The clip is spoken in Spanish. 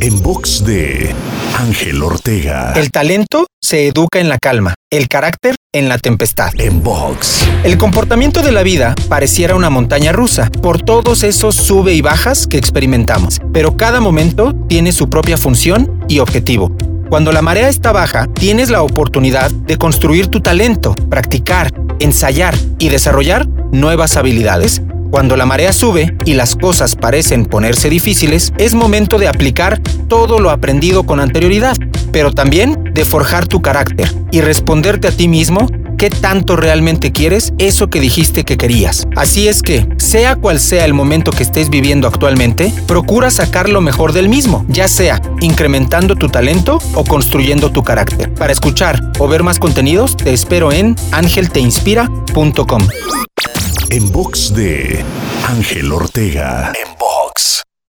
En box de Ángel Ortega. El talento se educa en la calma, el carácter en la tempestad. En box. El comportamiento de la vida pareciera una montaña rusa por todos esos sube y bajas que experimentamos, pero cada momento tiene su propia función y objetivo. Cuando la marea está baja, tienes la oportunidad de construir tu talento, practicar, ensayar y desarrollar nuevas habilidades. Cuando la marea sube y las cosas parecen ponerse difíciles, es momento de aplicar todo lo aprendido con anterioridad, pero también de forjar tu carácter y responderte a ti mismo qué tanto realmente quieres eso que dijiste que querías. Así es que, sea cual sea el momento que estés viviendo actualmente, procura sacar lo mejor del mismo, ya sea incrementando tu talento o construyendo tu carácter. Para escuchar o ver más contenidos, te espero en angelteinspira.com. En box de Ángel Ortega. En box.